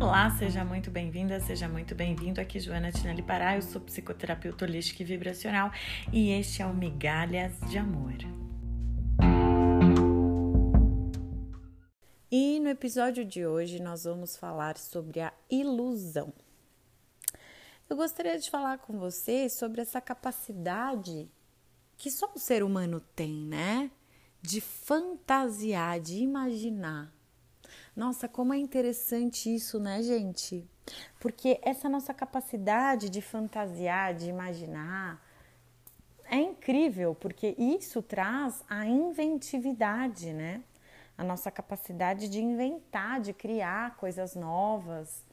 Olá, seja muito bem-vinda, seja muito bem-vindo. Aqui Joana Tinelli Pará, eu sou psicoterapeuta holística e vibracional e este é o Migalhas de Amor. E no episódio de hoje nós vamos falar sobre a ilusão. Eu gostaria de falar com você sobre essa capacidade que só o ser humano tem, né? De fantasiar, de imaginar. Nossa, como é interessante isso, né, gente? Porque essa nossa capacidade de fantasiar, de imaginar, é incrível, porque isso traz a inventividade, né? A nossa capacidade de inventar, de criar coisas novas.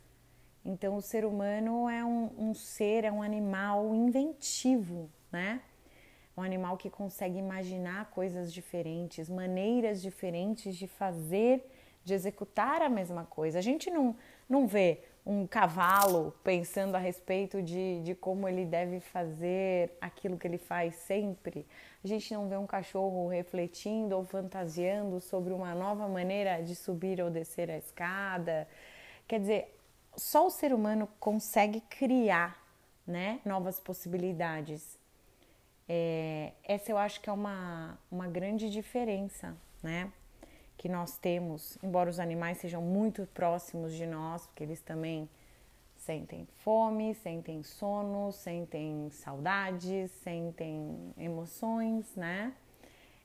Então, o ser humano é um, um ser, é um animal inventivo, né? um animal que consegue imaginar coisas diferentes, maneiras diferentes de fazer, de executar a mesma coisa. A gente não, não vê um cavalo pensando a respeito de, de como ele deve fazer aquilo que ele faz sempre. A gente não vê um cachorro refletindo ou fantasiando sobre uma nova maneira de subir ou descer a escada. Quer dizer, só o ser humano consegue criar né, novas possibilidades. É, essa eu acho que é uma, uma grande diferença, né? Que nós temos, embora os animais sejam muito próximos de nós, porque eles também sentem fome, sentem sono, sentem saudades, sentem emoções, né?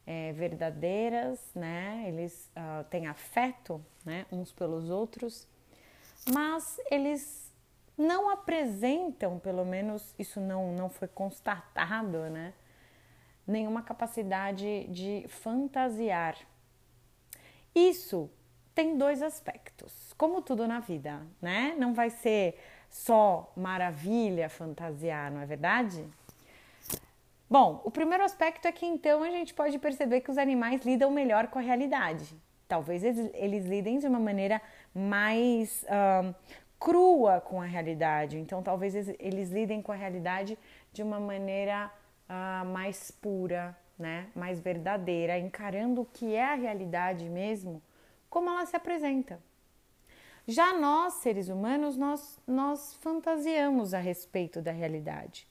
É, verdadeiras, né? Eles uh, têm afeto, né? Uns pelos outros, mas eles não apresentam, pelo menos isso não, não foi constatado, né? Nenhuma capacidade de fantasiar. Isso tem dois aspectos, como tudo na vida, né? Não vai ser só maravilha fantasiar, não é verdade? Bom, o primeiro aspecto é que então a gente pode perceber que os animais lidam melhor com a realidade. Talvez eles, eles lidem de uma maneira mais crua com a realidade. Então, talvez eles lidem com a realidade de uma maneira uh, mais pura, né? mais verdadeira, encarando o que é a realidade mesmo, como ela se apresenta. Já nós, seres humanos, nós, nós fantasiamos a respeito da realidade.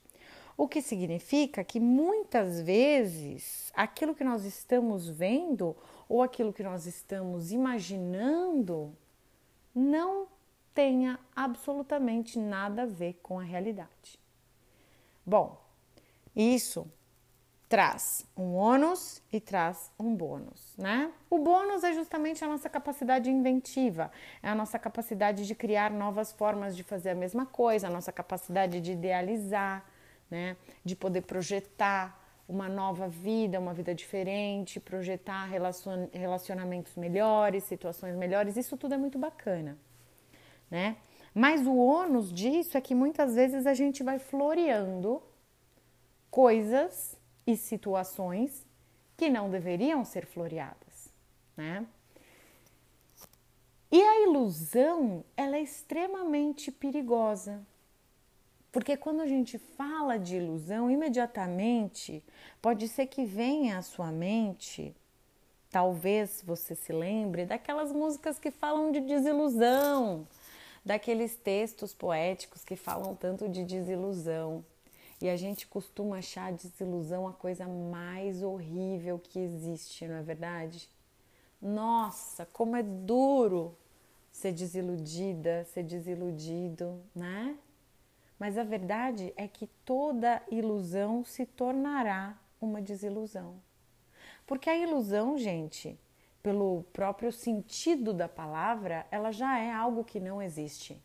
O que significa que muitas vezes aquilo que nós estamos vendo ou aquilo que nós estamos imaginando não tenha absolutamente nada a ver com a realidade. Bom, isso traz um ônus e traz um bônus, né? O bônus é justamente a nossa capacidade inventiva, é a nossa capacidade de criar novas formas de fazer a mesma coisa, a nossa capacidade de idealizar, né? De poder projetar uma nova vida, uma vida diferente, projetar relacionamentos melhores, situações melhores, isso tudo é muito bacana né? Mas o ônus disso é que muitas vezes a gente vai floreando coisas e situações que não deveriam ser floreadas, né? E a ilusão, ela é extremamente perigosa. Porque quando a gente fala de ilusão, imediatamente pode ser que venha à sua mente, talvez você se lembre daquelas músicas que falam de desilusão, daqueles textos poéticos que falam tanto de desilusão. E a gente costuma achar a desilusão a coisa mais horrível que existe, não é verdade? Nossa, como é duro ser desiludida, ser desiludido, né? Mas a verdade é que toda ilusão se tornará uma desilusão. Porque a ilusão, gente, pelo próprio sentido da palavra, ela já é algo que não existe.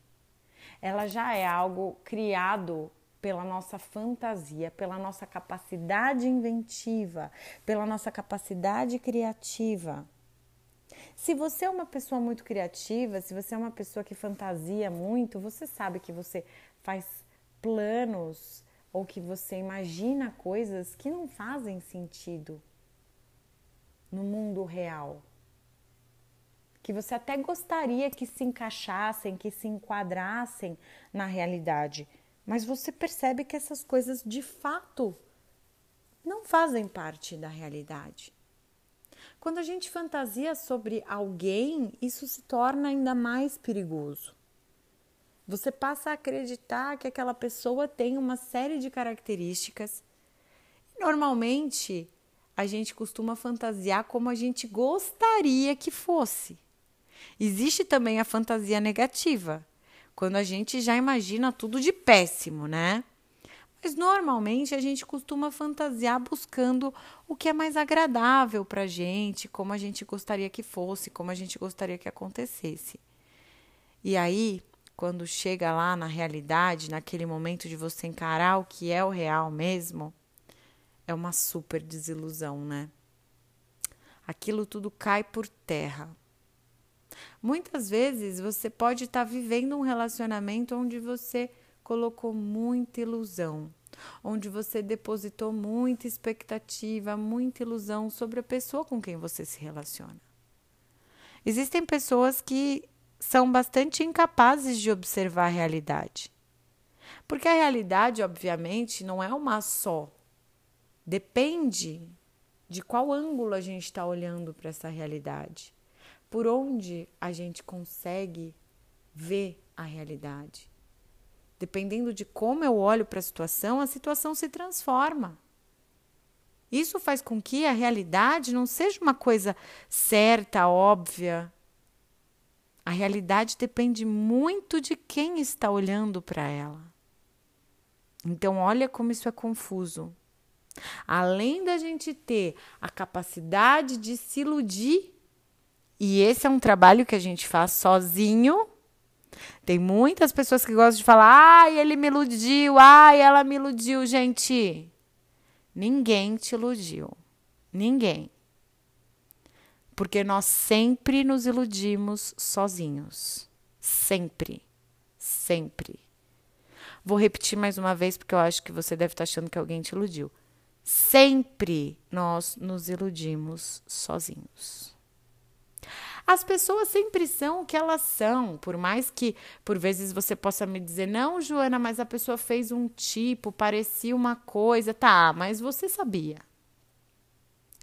Ela já é algo criado pela nossa fantasia, pela nossa capacidade inventiva, pela nossa capacidade criativa. Se você é uma pessoa muito criativa, se você é uma pessoa que fantasia muito, você sabe que você faz planos ou que você imagina coisas que não fazem sentido no mundo real. Que você até gostaria que se encaixassem, que se enquadrassem na realidade, mas você percebe que essas coisas de fato não fazem parte da realidade. Quando a gente fantasia sobre alguém, isso se torna ainda mais perigoso. Você passa a acreditar que aquela pessoa tem uma série de características. Normalmente, a gente costuma fantasiar como a gente gostaria que fosse. Existe também a fantasia negativa, quando a gente já imagina tudo de péssimo, né? Mas normalmente a gente costuma fantasiar buscando o que é mais agradável para a gente, como a gente gostaria que fosse, como a gente gostaria que acontecesse. E aí, quando chega lá na realidade, naquele momento de você encarar o que é o real mesmo, é uma super desilusão, né? Aquilo tudo cai por terra. Muitas vezes você pode estar tá vivendo um relacionamento onde você colocou muita ilusão, onde você depositou muita expectativa, muita ilusão sobre a pessoa com quem você se relaciona. Existem pessoas que são bastante incapazes de observar a realidade. Porque a realidade, obviamente, não é uma só. Depende de qual ângulo a gente está olhando para essa realidade, por onde a gente consegue ver a realidade. Dependendo de como eu olho para a situação, a situação se transforma. Isso faz com que a realidade não seja uma coisa certa, óbvia. A realidade depende muito de quem está olhando para ela. Então, olha como isso é confuso. Além da gente ter a capacidade de se iludir, e esse é um trabalho que a gente faz sozinho, tem muitas pessoas que gostam de falar: ai, ele me iludiu, ai, ela me iludiu. Gente, ninguém te iludiu. Ninguém. Porque nós sempre nos iludimos sozinhos. Sempre. Sempre. Vou repetir mais uma vez, porque eu acho que você deve estar achando que alguém te iludiu. Sempre nós nos iludimos sozinhos. As pessoas sempre são o que elas são, por mais que por vezes você possa me dizer, não, Joana, mas a pessoa fez um tipo, parecia uma coisa, tá, mas você sabia.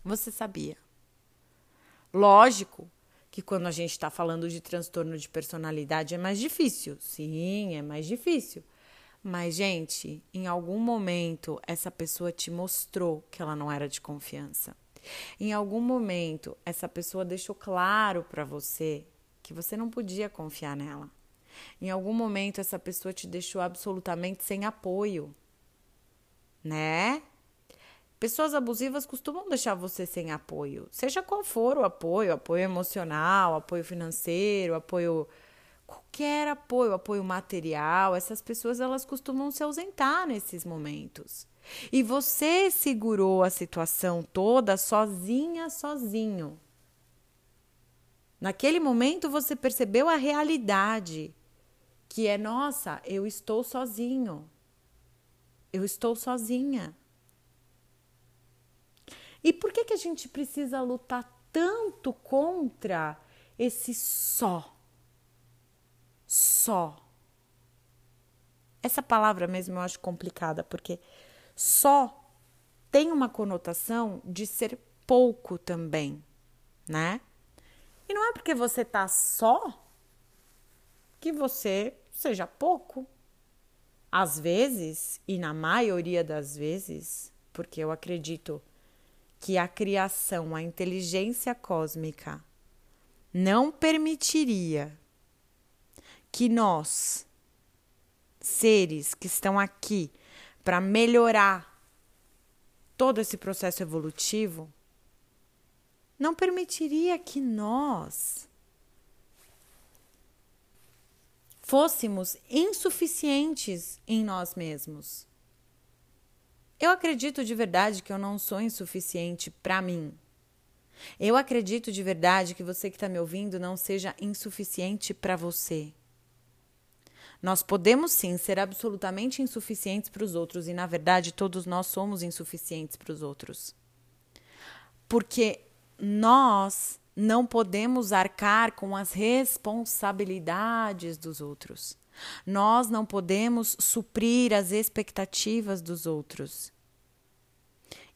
Você sabia. Lógico que quando a gente está falando de transtorno de personalidade é mais difícil. Sim, é mais difícil. Mas, gente, em algum momento essa pessoa te mostrou que ela não era de confiança. Em algum momento, essa pessoa deixou claro para você que você não podia confiar nela. Em algum momento, essa pessoa te deixou absolutamente sem apoio, né? Pessoas abusivas costumam deixar você sem apoio, seja qual for o apoio, apoio emocional, apoio financeiro, apoio qualquer apoio, apoio material. Essas pessoas elas costumam se ausentar nesses momentos. E você segurou a situação toda sozinha, sozinho. Naquele momento você percebeu a realidade, que é: nossa, eu estou sozinho. Eu estou sozinha. E por que, que a gente precisa lutar tanto contra esse só? Só. Essa palavra mesmo eu acho complicada, porque só tem uma conotação de ser pouco também, né? E não é porque você tá só que você seja pouco. Às vezes, e na maioria das vezes, porque eu acredito que a criação, a inteligência cósmica não permitiria que nós, seres que estão aqui para melhorar todo esse processo evolutivo, não permitiria que nós fôssemos insuficientes em nós mesmos. Eu acredito de verdade que eu não sou insuficiente para mim. Eu acredito de verdade que você que está me ouvindo não seja insuficiente para você. Nós podemos sim ser absolutamente insuficientes para os outros e, na verdade, todos nós somos insuficientes para os outros. Porque nós não podemos arcar com as responsabilidades dos outros. Nós não podemos suprir as expectativas dos outros.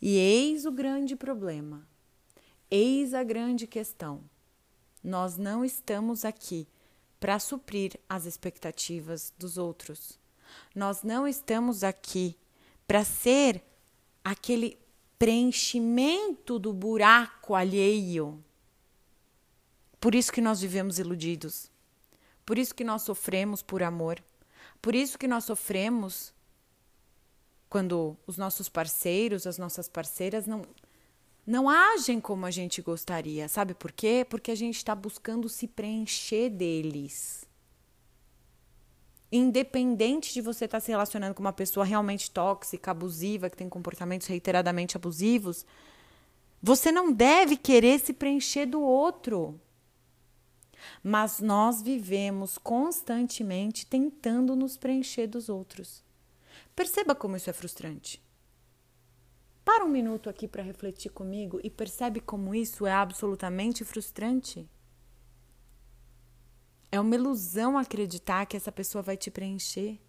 E eis o grande problema. Eis a grande questão. Nós não estamos aqui para suprir as expectativas dos outros. Nós não estamos aqui para ser aquele preenchimento do buraco alheio. Por isso que nós vivemos iludidos. Por isso que nós sofremos por amor. Por isso que nós sofremos quando os nossos parceiros, as nossas parceiras não não agem como a gente gostaria. Sabe por quê? Porque a gente está buscando se preencher deles. Independente de você estar tá se relacionando com uma pessoa realmente tóxica, abusiva, que tem comportamentos reiteradamente abusivos, você não deve querer se preencher do outro. Mas nós vivemos constantemente tentando nos preencher dos outros. Perceba como isso é frustrante. Para um minuto aqui para refletir comigo e percebe como isso é absolutamente frustrante. É uma ilusão acreditar que essa pessoa vai te preencher.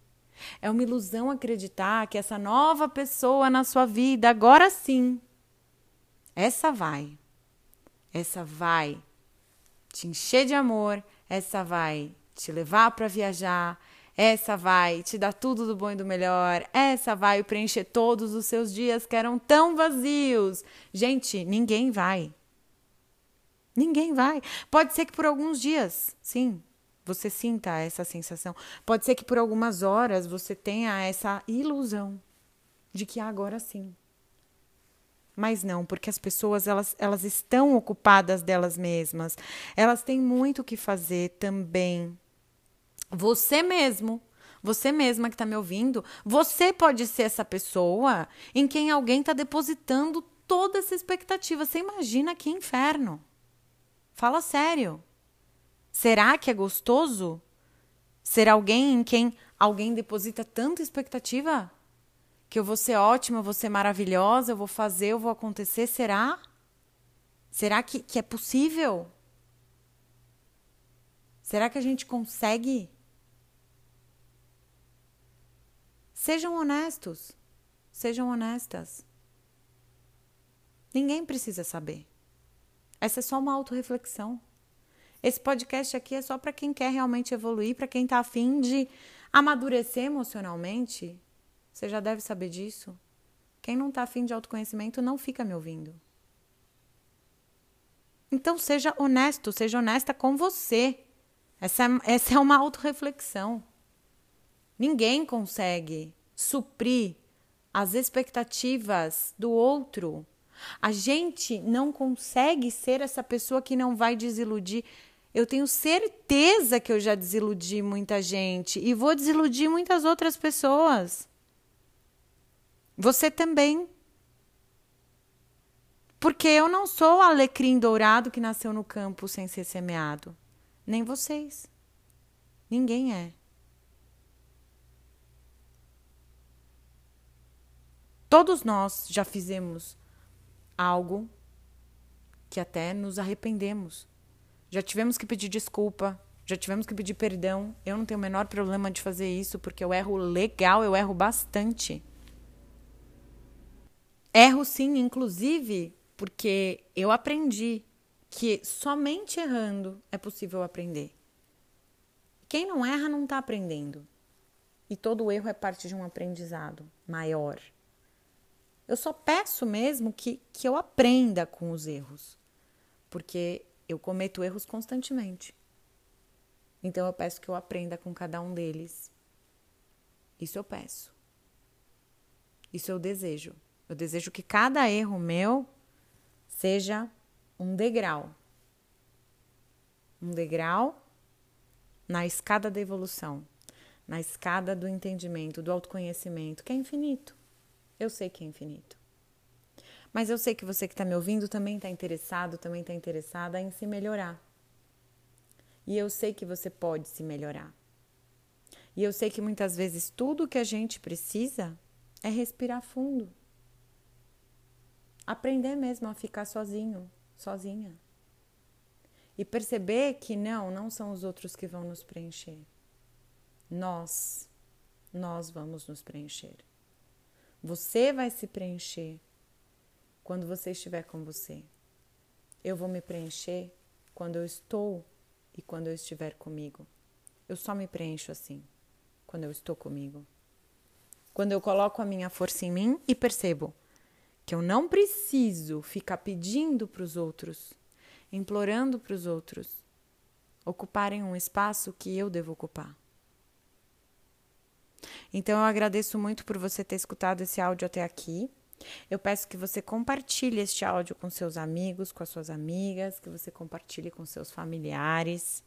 É uma ilusão acreditar que essa nova pessoa na sua vida, agora sim, essa vai. Essa vai te encher de amor, essa vai te levar para viajar, essa vai te dar tudo do bom e do melhor. Essa vai preencher todos os seus dias que eram tão vazios. Gente, ninguém vai. Ninguém vai. Pode ser que por alguns dias, sim, você sinta essa sensação. Pode ser que por algumas horas você tenha essa ilusão de que agora sim. Mas não, porque as pessoas elas, elas estão ocupadas delas mesmas. Elas têm muito o que fazer também você mesmo, você mesma que está me ouvindo, você pode ser essa pessoa em quem alguém está depositando toda essa expectativa. Você imagina que inferno. Fala sério. Será que é gostoso ser alguém em quem alguém deposita tanta expectativa? Que eu vou ser ótima, eu vou ser maravilhosa, eu vou fazer, eu vou acontecer? Será? Será que, que é possível? Será que a gente consegue Sejam honestos. Sejam honestas. Ninguém precisa saber. Essa é só uma autorreflexão. Esse podcast aqui é só para quem quer realmente evoluir, para quem está afim de amadurecer emocionalmente. Você já deve saber disso. Quem não está afim de autoconhecimento não fica me ouvindo. Então seja honesto, seja honesta com você. Essa, é, essa é uma autorreflexão. Ninguém consegue suprir as expectativas do outro. A gente não consegue ser essa pessoa que não vai desiludir. Eu tenho certeza que eu já desiludi muita gente e vou desiludir muitas outras pessoas. Você também. Porque eu não sou o alecrim dourado que nasceu no campo sem ser semeado. Nem vocês. Ninguém é. Todos nós já fizemos algo que até nos arrependemos. Já tivemos que pedir desculpa, já tivemos que pedir perdão. Eu não tenho o menor problema de fazer isso, porque eu erro legal, eu erro bastante. Erro sim, inclusive, porque eu aprendi que somente errando é possível aprender. Quem não erra não está aprendendo. E todo erro é parte de um aprendizado maior. Eu só peço mesmo que, que eu aprenda com os erros, porque eu cometo erros constantemente. Então eu peço que eu aprenda com cada um deles. Isso eu peço. Isso eu desejo. Eu desejo que cada erro meu seja um degrau. Um degrau na escada da evolução, na escada do entendimento, do autoconhecimento, que é infinito. Eu sei que é infinito. Mas eu sei que você que está me ouvindo também está interessado, também está interessada em se melhorar. E eu sei que você pode se melhorar. E eu sei que muitas vezes tudo que a gente precisa é respirar fundo. Aprender mesmo a ficar sozinho, sozinha. E perceber que não, não são os outros que vão nos preencher. Nós, nós vamos nos preencher. Você vai se preencher quando você estiver com você. Eu vou me preencher quando eu estou e quando eu estiver comigo. Eu só me preencho assim, quando eu estou comigo. Quando eu coloco a minha força em mim e percebo que eu não preciso ficar pedindo para os outros, implorando para os outros ocuparem um espaço que eu devo ocupar. Então eu agradeço muito por você ter escutado esse áudio até aqui. Eu peço que você compartilhe este áudio com seus amigos, com as suas amigas, que você compartilhe com seus familiares.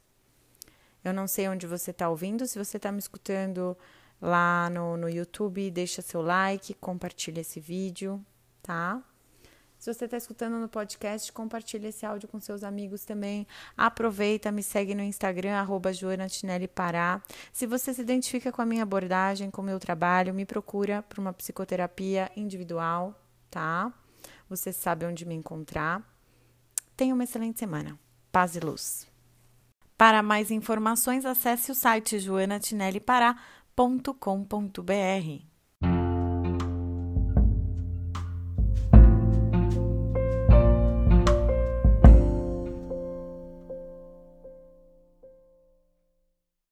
Eu não sei onde você está ouvindo, se você está me escutando lá no, no YouTube, deixa seu like, compartilha esse vídeo, tá? Se você está escutando no podcast, compartilhe esse áudio com seus amigos também. Aproveita, me segue no Instagram, arroba Pará. Se você se identifica com a minha abordagem, com o meu trabalho, me procura para uma psicoterapia individual, tá? Você sabe onde me encontrar. Tenha uma excelente semana. Paz e luz. Para mais informações, acesse o site joanatinellipará.com.br.